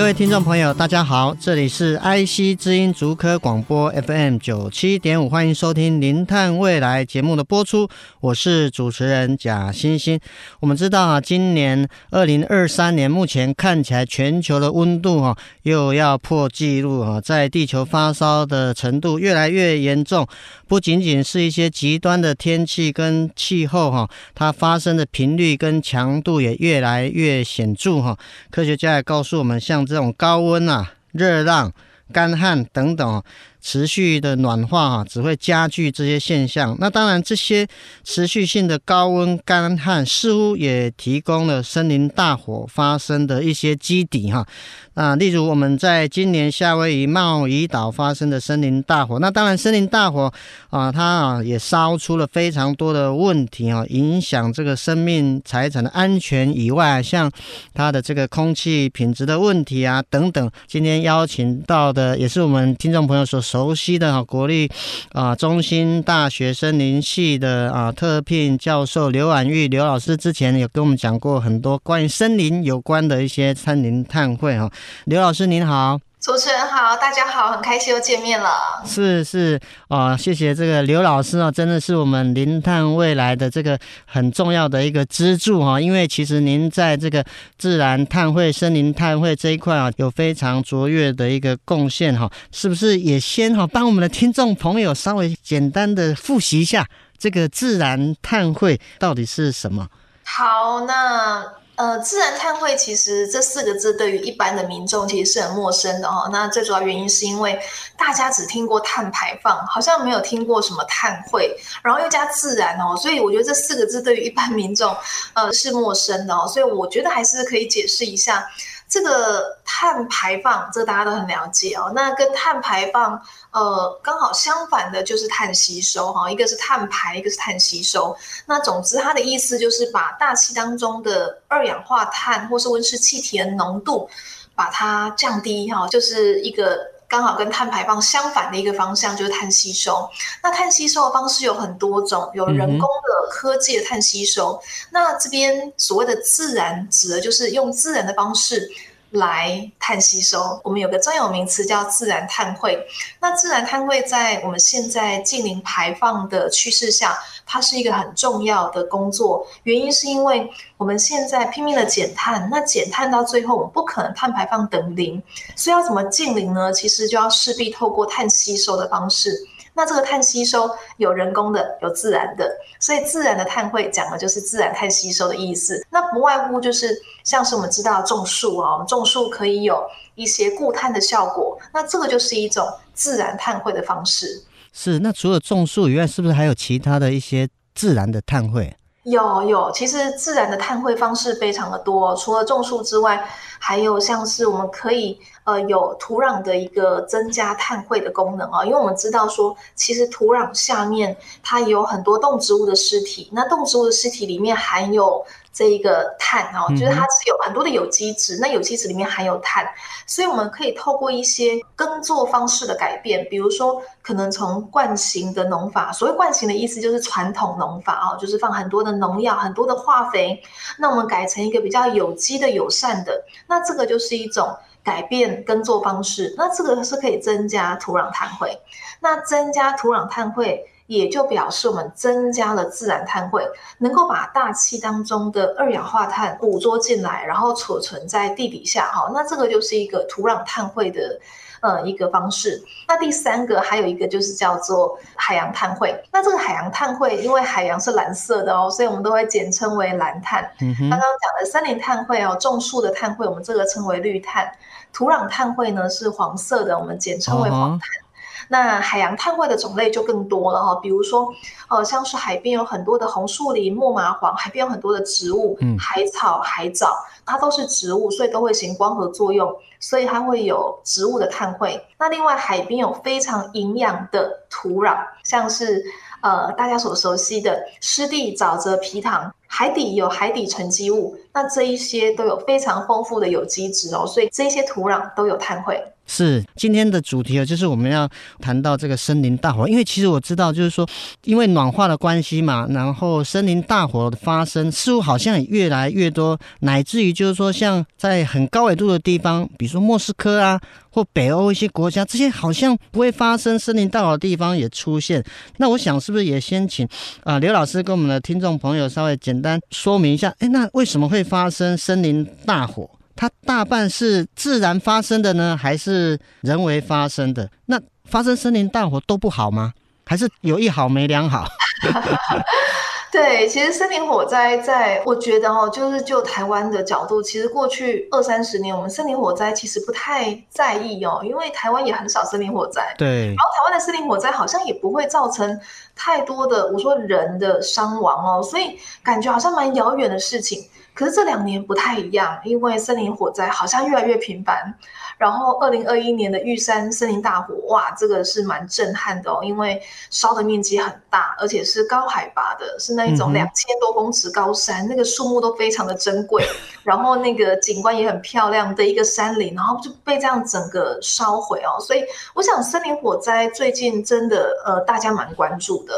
各位听众朋友，大家好，这里是 IC 知音竹科广播 FM 九七点五，欢迎收听《零碳未来》节目的播出，我是主持人贾欣欣。我们知道啊，今年二零二三年，目前看起来全球的温度哈又要破纪录哈，在地球发烧的程度越来越严重，不仅仅是一些极端的天气跟气候哈，它发生的频率跟强度也越来越显著哈。科学家也告诉我们，像这种高温啊、热浪、干旱等等。持续的暖化哈，只会加剧这些现象。那当然，这些持续性的高温、干旱似乎也提供了森林大火发生的一些基底哈。啊，例如我们在今年夏威夷茂宜岛发生的森林大火，那当然森林大火啊，它啊也烧出了非常多的问题啊，影响这个生命财产的安全以外，像它的这个空气品质的问题啊等等。今天邀请到的也是我们听众朋友所熟悉的哈，国立啊中心大学森林系的啊特聘教授刘婉玉刘老师，之前有跟我们讲过很多关于森林有关的一些森林探会哈。刘老师您好。主持人好，大家好，很开心又见面了。是是啊、哦，谢谢这个刘老师啊，真的是我们零碳未来的这个很重要的一个支柱哈。因为其实您在这个自然碳汇、森林碳汇这一块啊，有非常卓越的一个贡献哈。是不是也先哈帮我们的听众朋友稍微简单的复习一下这个自然碳汇到底是什么？好，那。呃，自然碳汇其实这四个字对于一般的民众其实是很陌生的哦。那最主要原因是因为大家只听过碳排放，好像没有听过什么碳汇，然后又加自然哦，所以我觉得这四个字对于一般民众呃是陌生的哦。所以我觉得还是可以解释一下。这个碳排放，这大家都很了解哦。那跟碳排放，呃，刚好相反的就是碳吸收哈。一个是碳排，一个是碳吸收。那总之，它的意思就是把大气当中的二氧化碳或是温室气体的浓度，把它降低哈，就是一个。刚好跟碳排放相反的一个方向就是碳吸收。那碳吸收的方式有很多种，有人工的、科技的碳吸收。那这边所谓的自然，指的就是用自然的方式。来碳吸收，我们有个专有名词叫自然碳汇。那自然碳汇在我们现在近零排放的趋势下，它是一个很重要的工作。原因是因为我们现在拼命的减碳，那减碳到最后我们不可能碳排放等零，所以要怎么近零呢？其实就要势必透过碳吸收的方式。那这个碳吸收有人工的，有自然的，所以自然的碳汇讲的就是自然碳吸收的意思。那不外乎就是像是我们知道种树啊，我们种树可以有一些固碳的效果，那这个就是一种自然碳汇的方式。是，那除了种树以外，是不是还有其他的一些自然的碳汇？有有，其实自然的碳汇方式非常的多，除了种树之外，还有像是我们可以呃有土壤的一个增加碳汇的功能啊，因为我们知道说，其实土壤下面它有很多动植物的尸体，那动植物的尸体里面含有。这一个碳哦，就是它是有很多的有机质，那有机质里面含有碳，所以我们可以透过一些耕作方式的改变，比如说可能从惯行的农法，所谓惯行的意思就是传统农法哦，就是放很多的农药、很多的化肥，那我们改成一个比较有机的、友善的，那这个就是一种改变耕作方式，那这个是可以增加土壤碳汇，那增加土壤碳汇。也就表示我们增加了自然碳汇，能够把大气当中的二氧化碳捕捉进来，然后储存在地底下。哈，那这个就是一个土壤碳汇的呃一个方式。那第三个还有一个就是叫做海洋碳汇。那这个海洋碳汇，因为海洋是蓝色的哦，所以我们都会简称为蓝碳。嗯。刚刚讲的森林碳汇哦，种树的碳汇，我们这个称为绿碳。土壤碳汇呢是黄色的，我们简称为黄碳。Uh. 那海洋碳汇的种类就更多了哈，比如说呃，像是海边有很多的红树林、木麻黄，海边有很多的植物，嗯，海草、海藻，它都是植物，所以都会行光合作用，所以它会有植物的碳汇。那另外海边有非常营养的土壤，像是呃大家所熟悉的湿地、沼泽、皮塘。海底有海底沉积物，那这一些都有非常丰富的有机质哦，所以这些土壤都有碳汇。是今天的主题哦，就是我们要谈到这个森林大火，因为其实我知道，就是说，因为暖化的关系嘛，然后森林大火的发生似乎好像也越来越多，乃至于就是说，像在很高纬度的地方，比如说莫斯科啊，或北欧一些国家，这些好像不会发生森林大火的地方也出现。那我想是不是也先请啊刘老师跟我们的听众朋友稍微简单说明一下，哎，那为什么会发生森林大火？它大半是自然发生的呢，还是人为发生的？那发生森林大火都不好吗？还是有一好没两好？对，其实森林火灾在，我觉得哦，就是就台湾的角度，其实过去二三十年，我们森林火灾其实不太在意哦，因为台湾也很少森林火灾。对，然后台湾的森林火灾好像也不会造成太多的，我说人的伤亡哦，所以感觉好像蛮遥远的事情。可是这两年不太一样，因为森林火灾好像越来越频繁。然后二零二一年的玉山森林大火，哇，这个是蛮震撼的哦，因为烧的面积很大，而且是高海拔的，是那一种两千多公尺高山，嗯、那个树木都非常的珍贵，然后那个景观也很漂亮的一个山林，然后就被这样整个烧毁哦。所以我想森林火灾最近真的呃大家蛮关注的。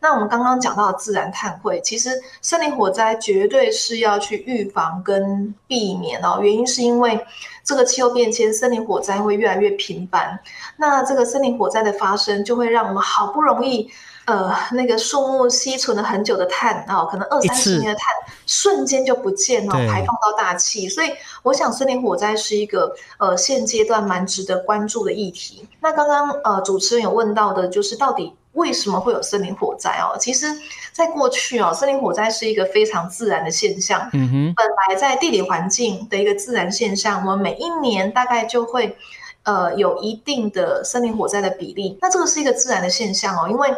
那我们刚刚讲到自然碳汇，其实森林火灾绝对是要去预防跟避免哦，原因是因为。这个气候变迁，森林火灾会越来越频繁。那这个森林火灾的发生，就会让我们好不容易，呃，那个树木吸存了很久的碳啊、哦，可能二三十年的碳，瞬间就不见了，排放到大气。所以，我想森林火灾是一个呃现阶段蛮值得关注的议题。那刚刚呃主持人有问到的，就是到底。为什么会有森林火灾哦？其实，在过去哦，森林火灾是一个非常自然的现象。嗯哼，本来在地理环境的一个自然现象，我们每一年大概就会，呃，有一定的森林火灾的比例。那这个是一个自然的现象哦，因为，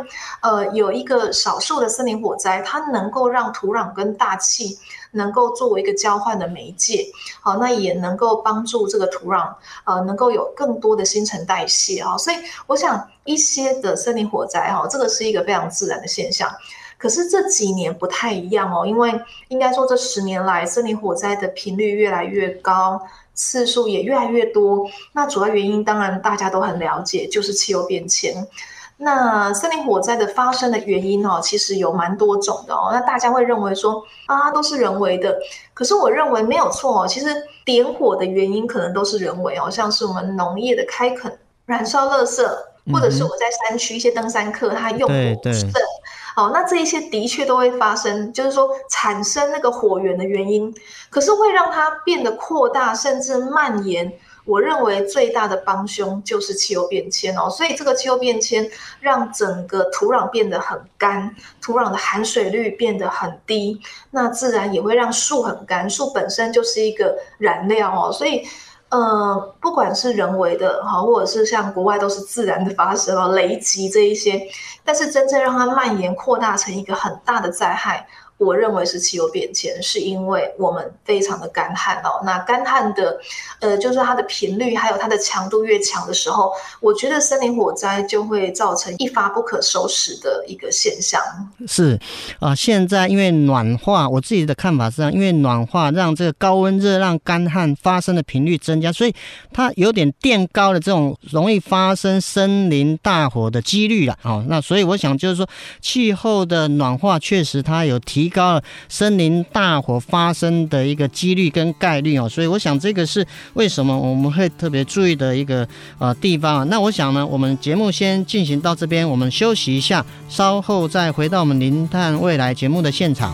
呃，有一个少数的森林火灾，它能够让土壤跟大气。能够作为一个交换的媒介，好，那也能够帮助这个土壤，呃，能够有更多的新陈代谢啊，所以我想一些的森林火灾哈，这个是一个非常自然的现象。可是这几年不太一样哦，因为应该说这十年来森林火灾的频率越来越高，次数也越来越多。那主要原因当然大家都很了解，就是气候变迁。那森林火灾的发生的原因哦，其实有蛮多种的哦。那大家会认为说啊，都是人为的，可是我认为没有错哦。其实点火的原因可能都是人为哦，像是我们农业的开垦、燃烧垃圾，或者是我在山区一些登山客他用火盛。好，那这一些的确都会发生，就是说产生那个火源的原因，可是会让它变得扩大，甚至蔓延。我认为最大的帮凶就是气候变迁哦，所以这个气候变迁让整个土壤变得很干，土壤的含水率变得很低，那自然也会让树很干，树本身就是一个燃料哦，所以，呃，不管是人为的哈，或者是像国外都是自然的发生哦，雷击这一些，但是真正让它蔓延扩大成一个很大的灾害。我认为是气候变迁，是因为我们非常的干旱哦。那干旱的，呃，就是它的频率还有它的强度越强的时候，我觉得森林火灾就会造成一发不可收拾的一个现象。是啊，现在因为暖化，我自己的看法是这样，因为暖化让这个高温热让干旱发生的频率增加，所以它有点垫高了这种容易发生森林大火的几率了。哦，那所以我想就是说，气候的暖化确实它有提。提高了森林大火发生的一个几率跟概率哦，所以我想这个是为什么我们会特别注意的一个呃地方啊。那我想呢，我们节目先进行到这边，我们休息一下，稍后再回到我们林探未来节目的现场。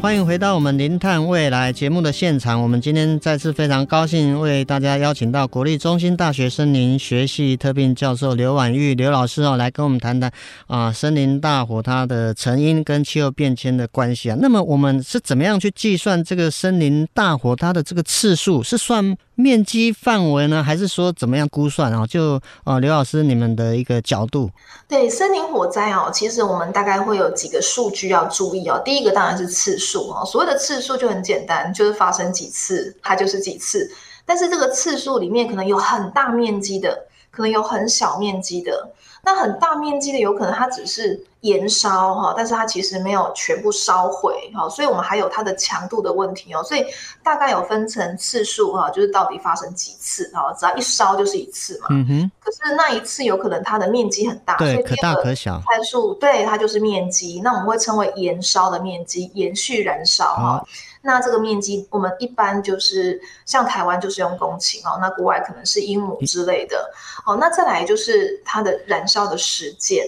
欢迎回到我们零碳未来节目的现场。我们今天再次非常高兴为大家邀请到国立中心大学森林学系特聘教授刘婉玉刘老师哦，来跟我们谈谈啊森林大火它的成因跟气候变迁的关系啊。那么我们是怎么样去计算这个森林大火它的这个次数？是算面积范围呢，还是说怎么样估算啊？就啊刘老师你们的一个角度。对森林火灾哦，其实我们大概会有几个数据要注意哦。第一个当然是次数哦。所谓的次数就很简单，就是发生几次，它就是几次。但是这个次数里面可能有很大面积的，可能有很小面积的。那很大面积的有可能它只是延烧哈，但是它其实没有全部烧毁哈，所以我们还有它的强度的问题哦。所以大概有分成次数哈，就是到底发生几次哈，只要一烧就是一次嘛。嗯哼。可是那一次有可能它的面积很大，对，可大可小。参数对它就是面积，那我们会称为延烧的面积，延续燃烧哈。那这个面积，我们一般就是像台湾就是用公顷哦，那国外可能是英亩之类的。好，那再来就是它的燃烧的时间。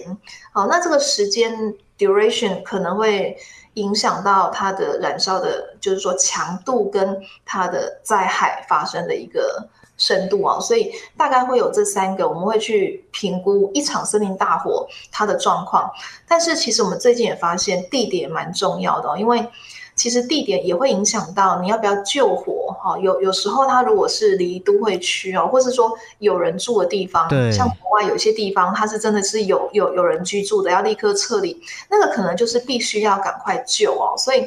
哦，那这个时间 duration 可能会影响到它的燃烧的，就是说强度跟它的灾害发生的一个深度啊。所以大概会有这三个，我们会去评估一场森林大火它的状况。但是其实我们最近也发现地点蛮重要的哦，因为。其实地点也会影响到你要不要救火哈，有有时候它如果是离都会区哦，或是说有人住的地方，像国外有些地方它是真的是有有有人居住的，要立刻撤离，那个可能就是必须要赶快救哦。所以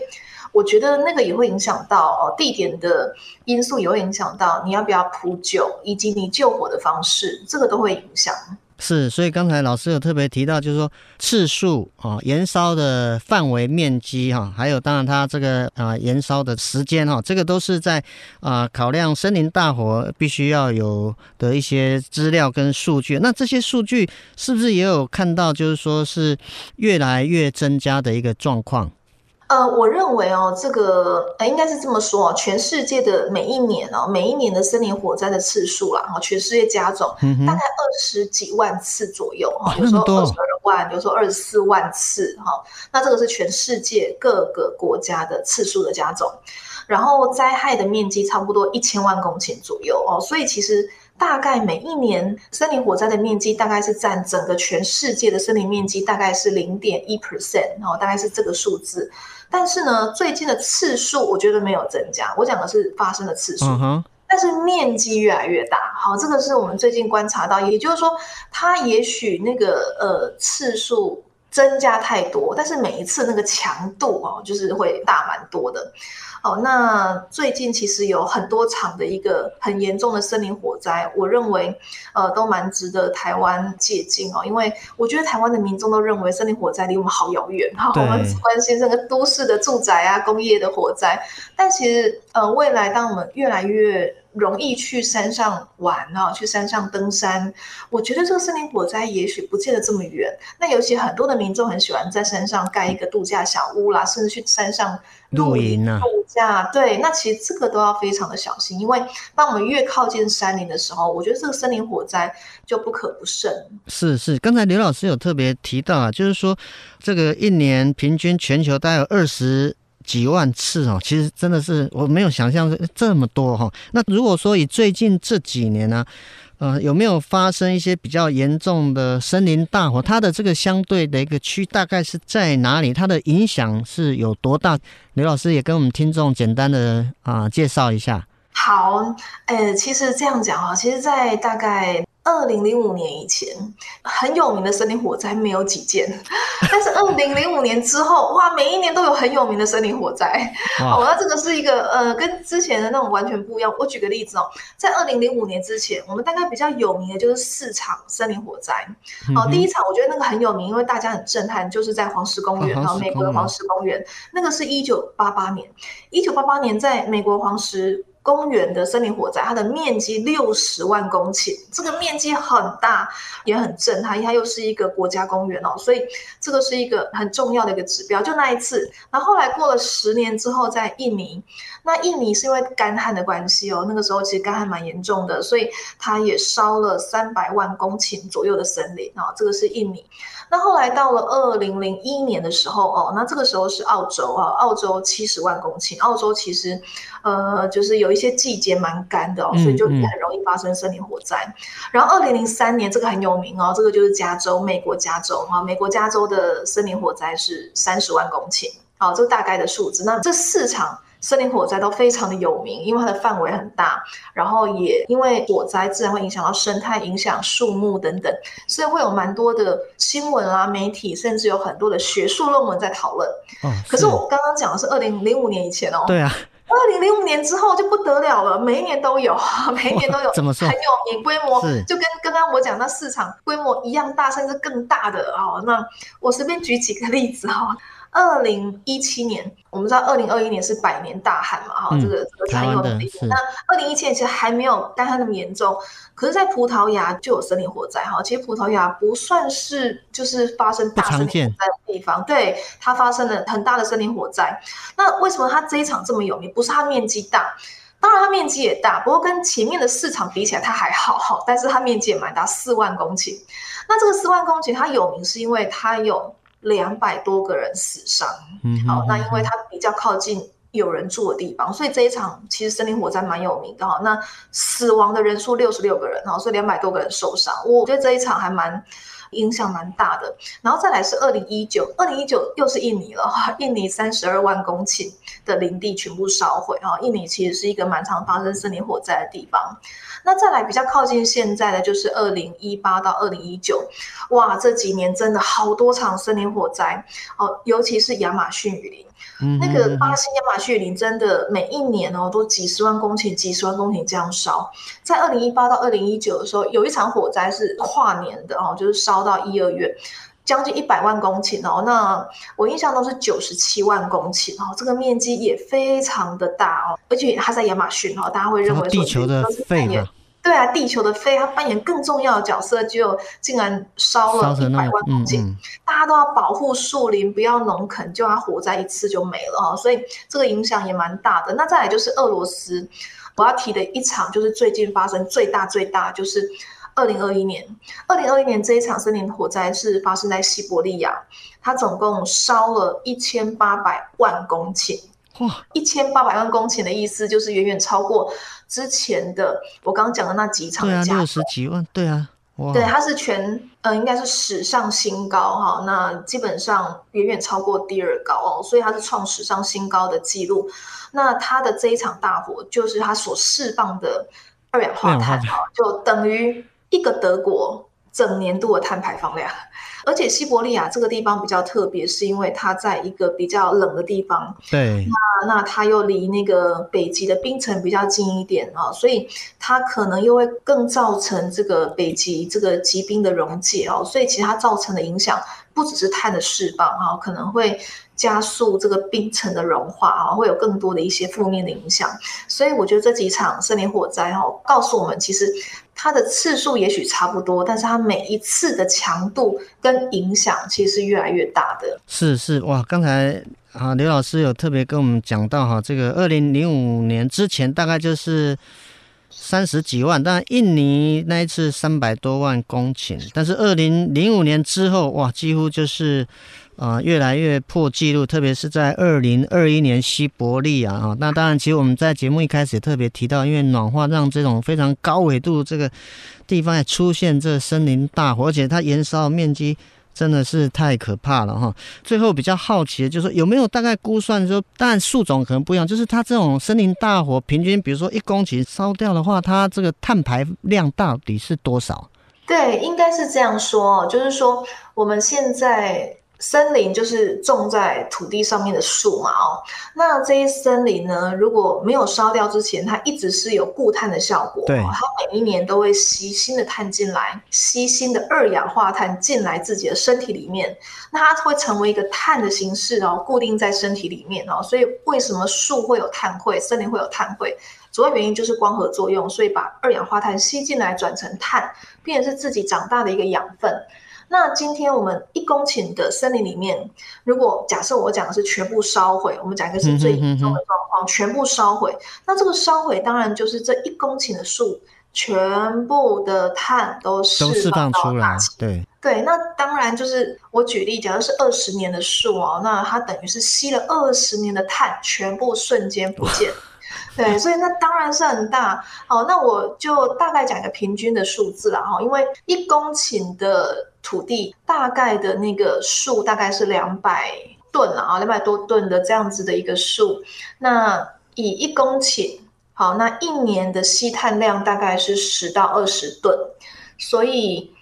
我觉得那个也会影响到哦，地点的因素也会影响到你要不要扑救，以及你救火的方式，这个都会影响。是，所以刚才老师有特别提到，就是说次数啊、燃烧的范围、面积哈，还有当然它这个啊燃烧的时间哈，这个都是在啊考量森林大火必须要有的一些资料跟数据。那这些数据是不是也有看到，就是说是越来越增加的一个状况？呃，我认为哦，这个呃，应该是这么说哦，全世界的每一年哦，每一年的森林火灾的次数啦，哈，全世界加总大概二十几万次左右哈，有时候二十二万，有时候二十四万次哈，那这个是全世界各个国家的次数的加总，然后灾害的面积差不多一千万公顷左右哦，所以其实。大概每一年森林火灾的面积大概是占整个全世界的森林面积大概是零点一 percent，然后大概是这个数字。但是呢，最近的次数我觉得没有增加，我讲的是发生的次数，但是面积越来越大。好，这个是我们最近观察到，也就是说，它也许那个呃次数增加太多，但是每一次那个强度哦，就是会大蛮多的。哦，那最近其实有很多场的一个很严重的森林火灾，我认为，呃，都蛮值得台湾借鉴哦。因为我觉得台湾的民众都认为森林火灾离我们好遥远，哈，我们只关心这个都市的住宅啊、工业的火灾。但其实，呃，未来当我们越来越容易去山上玩啊，去山上登山，我觉得这个森林火灾也许不见得这么远。那尤其很多的民众很喜欢在山上盖一个度假小屋啦，甚至去山上露营啊。对，那其实这个都要非常的小心，因为当我们越靠近山林的时候，我觉得这个森林火灾就不可不慎。是是，刚才刘老师有特别提到啊，就是说这个一年平均全球大概有二十几万次哦，其实真的是我没有想象这么多哈。那如果说以最近这几年呢？呃，有没有发生一些比较严重的森林大火？它的这个相对的一个区大概是在哪里？它的影响是有多大？刘老师也跟我们听众简单的啊、介绍一下。好，呃，其实这样讲哈，其实，在大概。二零零五年以前，很有名的森林火灾没有几件，但是二零零五年之后，哇，每一年都有很有名的森林火灾。好，那这个是一个呃，跟之前的那种完全不一样。我举个例子哦，在二零零五年之前，我们大概比较有名的就是四场森林火灾。好，第一场我觉得那个很有名，因为大家很震撼，就是在黄石公园，然后美国的黄石公园，那个是一九八八年，一九八八年在美国黄石。公园的森林火灾，它的面积六十万公顷，这个面积很大，也很震撼，它又是一个国家公园哦，所以这个是一个很重要的一个指标。就那一次，然后后来过了十年之后，在印尼，那印尼是因为干旱的关系哦，那个时候其实干旱蛮严重的，所以它也烧了三百万公顷左右的森林啊，这个是印尼。那后来到了二零零一年的时候哦，那这个时候是澳洲啊，澳洲七十万公顷。澳洲其实，呃，就是有一些季节蛮干的哦，所以就很容易发生森林火灾。嗯嗯、然后二零零三年这个很有名哦，这个就是加州，美国加州哈，美国加州的森林火灾是三十万公顷，好，这个大概的数字。那这四场。森林火灾都非常的有名，因为它的范围很大，然后也因为火灾自然会影响到生态、影响树木等等，所以会有蛮多的新闻啊、媒体，甚至有很多的学术论文在讨论。哦，可是我刚刚讲的是二零零五年以前哦。对啊。二零零五年之后就不得了了，每一年都有，每一年都有，怎么说？很有名，规模就跟刚刚我讲那市场规模一样大，甚至更大的哦。那我随便举几个例子哈。二零一七年，我们知道二零二一年是百年大旱嘛，哈、嗯，这个这个才有的。那二零一七年其实还没有干旱那么严重，可是，在葡萄牙就有森林火灾哈。其实葡萄牙不算是就是发生大森林火灾的地方，对，它发生了很大的森林火灾。那为什么它这一场这么有名？不是它面积大，当然它面积也大，不过跟前面的市场比起来，它还好哈。但是它面积也蛮大，四万公顷。那这个四万公顷它有名是因为它有。两百多个人死伤，嗯，好，那因为它比较靠近有人住的地方，所以这一场其实森林火灾蛮有名的哈。那死亡的人数六十六个人哈，所以两百多个人受伤，我觉得这一场还蛮影响蛮大的。然后再来是二零一九，二零一九又是印尼了哈，印尼三十二万公顷的林地全部烧毁哈。印尼其实是一个蛮常发生森林火灾的地方。那再来比较靠近现在的就是二零一八到二零一九，哇，这几年真的好多场森林火灾哦，尤其是亚马逊雨林，嗯、那个巴西亚马逊雨林真的每一年哦都几十万公顷、几十万公顷这样烧。在二零一八到二零一九的时候，有一场火灾是跨年的哦，就是烧到一二月，将近一百万公顷哦。那我印象中是九十七万公顷哦，这个面积也非常的大哦，而且它在亚马逊哦，大家会认为说地球的肺嘛。对啊，地球的肺，它扮演更重要的角色，就竟然烧了一百万公顷，嗯嗯，大家都要保护树林，不要农垦，就它火灾一次就没了哈，所以这个影响也蛮大的。那再来就是俄罗斯，我要提的一场就是最近发生最大最大，就是二零二一年，二零二一年这一场森林火灾是发生在西伯利亚，它总共烧了一千八百万公顷。哇，一千八百万公顷的意思就是远远超过之前的我刚刚讲的那几场的。对啊，六十几万，对啊，哇，对，它是全呃，应该是史上新高哈，那基本上远远超过第二高哦，所以它是创史上新高的记录。那它的这一场大火，就是它所释放的二氧化碳哈，就等于一个德国整年度的碳排放量。而且西伯利亚这个地方比较特别，是因为它在一个比较冷的地方。对。那那它又离那个北极的冰层比较近一点啊，所以它可能又会更造成这个北极这个极冰的溶解哦。所以其实它造成的影响不只是碳的释放哈，可能会加速这个冰层的融化啊，会有更多的一些负面的影响。所以我觉得这几场森林火灾哈，告诉我们其实。它的次数也许差不多，但是它每一次的强度跟影响其实是越来越大的。是是哇，刚才啊刘老师有特别跟我们讲到哈，这个二零零五年之前大概就是三十几万，但印尼那一次三百多万公顷，但是二零零五年之后哇，几乎就是。啊、越来越破纪录，特别是在二零二一年西伯利亚啊。那当然，其实我们在节目一开始也特别提到，因为暖化让这种非常高纬度这个地方也出现这森林大火，而且它燃烧面积真的是太可怕了哈。最后比较好奇的就是，有没有大概估算说，当然树种可能不一样，就是它这种森林大火平均，比如说一公顷烧掉的话，它这个碳排量到底是多少？对，应该是这样说，就是说我们现在。森林就是种在土地上面的树嘛，哦，那这些森林呢，如果没有烧掉之前，它一直是有固碳的效果，对，它每一年都会吸新的碳进来，吸新的二氧化碳进来自己的身体里面，那它会成为一个碳的形式哦，固定在身体里面哦，所以为什么树会有碳汇，森林会有碳汇？主要原因就是光合作用，所以把二氧化碳吸进来转成碳，变成是自己长大的一个养分。那今天我们一公顷的森林里面，如果假设我讲的是全部烧毁，我们讲一个是最严重的状况，嗯、哼哼全部烧毁，那这个烧毁当然就是这一公顷的树。全部的碳都释放出来，对对，那当然就是我举例，假如是二十年的树哦，那它等于是吸了二十年的碳，全部瞬间不见，对，所以那当然是很大。好，那我就大概讲一个平均的数字了哈，因为一公顷的土地大概的那个树大概是两百吨啊，两百多吨的这样子的一个树，那以一公顷。好，那一年的吸碳量大概是十到二十吨，所以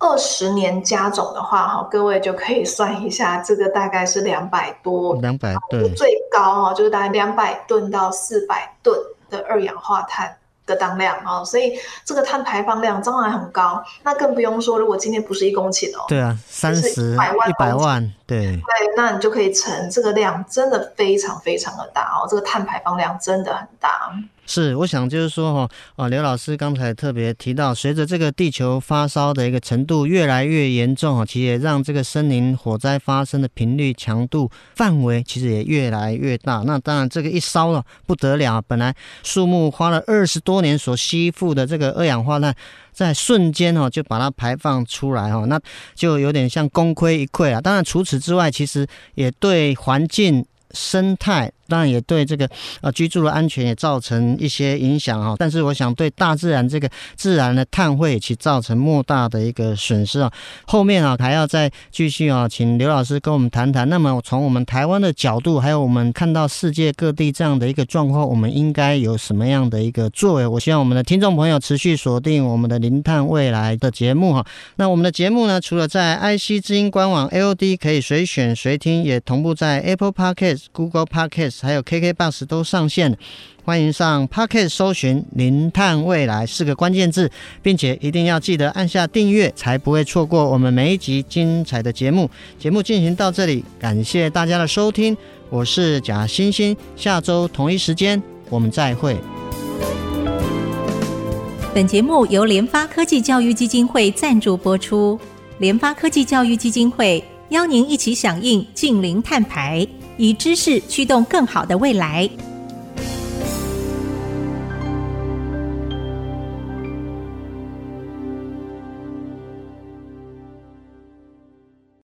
二十年加总的话，哈，各位就可以算一下，这个大概是两百多，两百吨，最高哈，就是大概两百吨到四百吨的二氧化碳。的当量哦，所以这个碳排放量当然很高，那更不用说，如果今天不是一公顷哦，对啊，三十百万，一百万，对对，那你就可以乘这个量，真的非常非常的大哦，这个碳排放量真的很大。是，我想就是说哈，啊，刘老师刚才特别提到，随着这个地球发烧的一个程度越来越严重哈，其实也让这个森林火灾发生的频率、强度、范围其实也越来越大。那当然，这个一烧了不得了，本来树木花了二十多年所吸附的这个二氧化碳，在瞬间哈就把它排放出来哈，那就有点像功亏一篑啊。当然，除此之外，其实也对环境生态。当然也对这个呃居住的安全也造成一些影响哈，但是我想对大自然这个自然的碳汇其造成莫大的一个损失啊。后面啊还要再继续啊，请刘老师跟我们谈谈。那么从我们台湾的角度，还有我们看到世界各地这样的一个状况，我们应该有什么样的一个作为？我希望我们的听众朋友持续锁定我们的零碳未来的节目哈。那我们的节目呢，除了在 IC 之音官网 AOD 可以随选随听，也同步在 Apple Podcast、Google Podcast。还有 KK Bus 都上线了，欢迎上 Pocket 搜寻“零碳未来”四个关键字，并且一定要记得按下订阅，才不会错过我们每一集精彩的节目。节目进行到这里，感谢大家的收听，我是贾欣欣，下周同一时间我们再会。本节目由联发科技教育基金会赞助播出，联发科技教育基金会邀您一起响应净零碳排。以知识驱动更好的未来。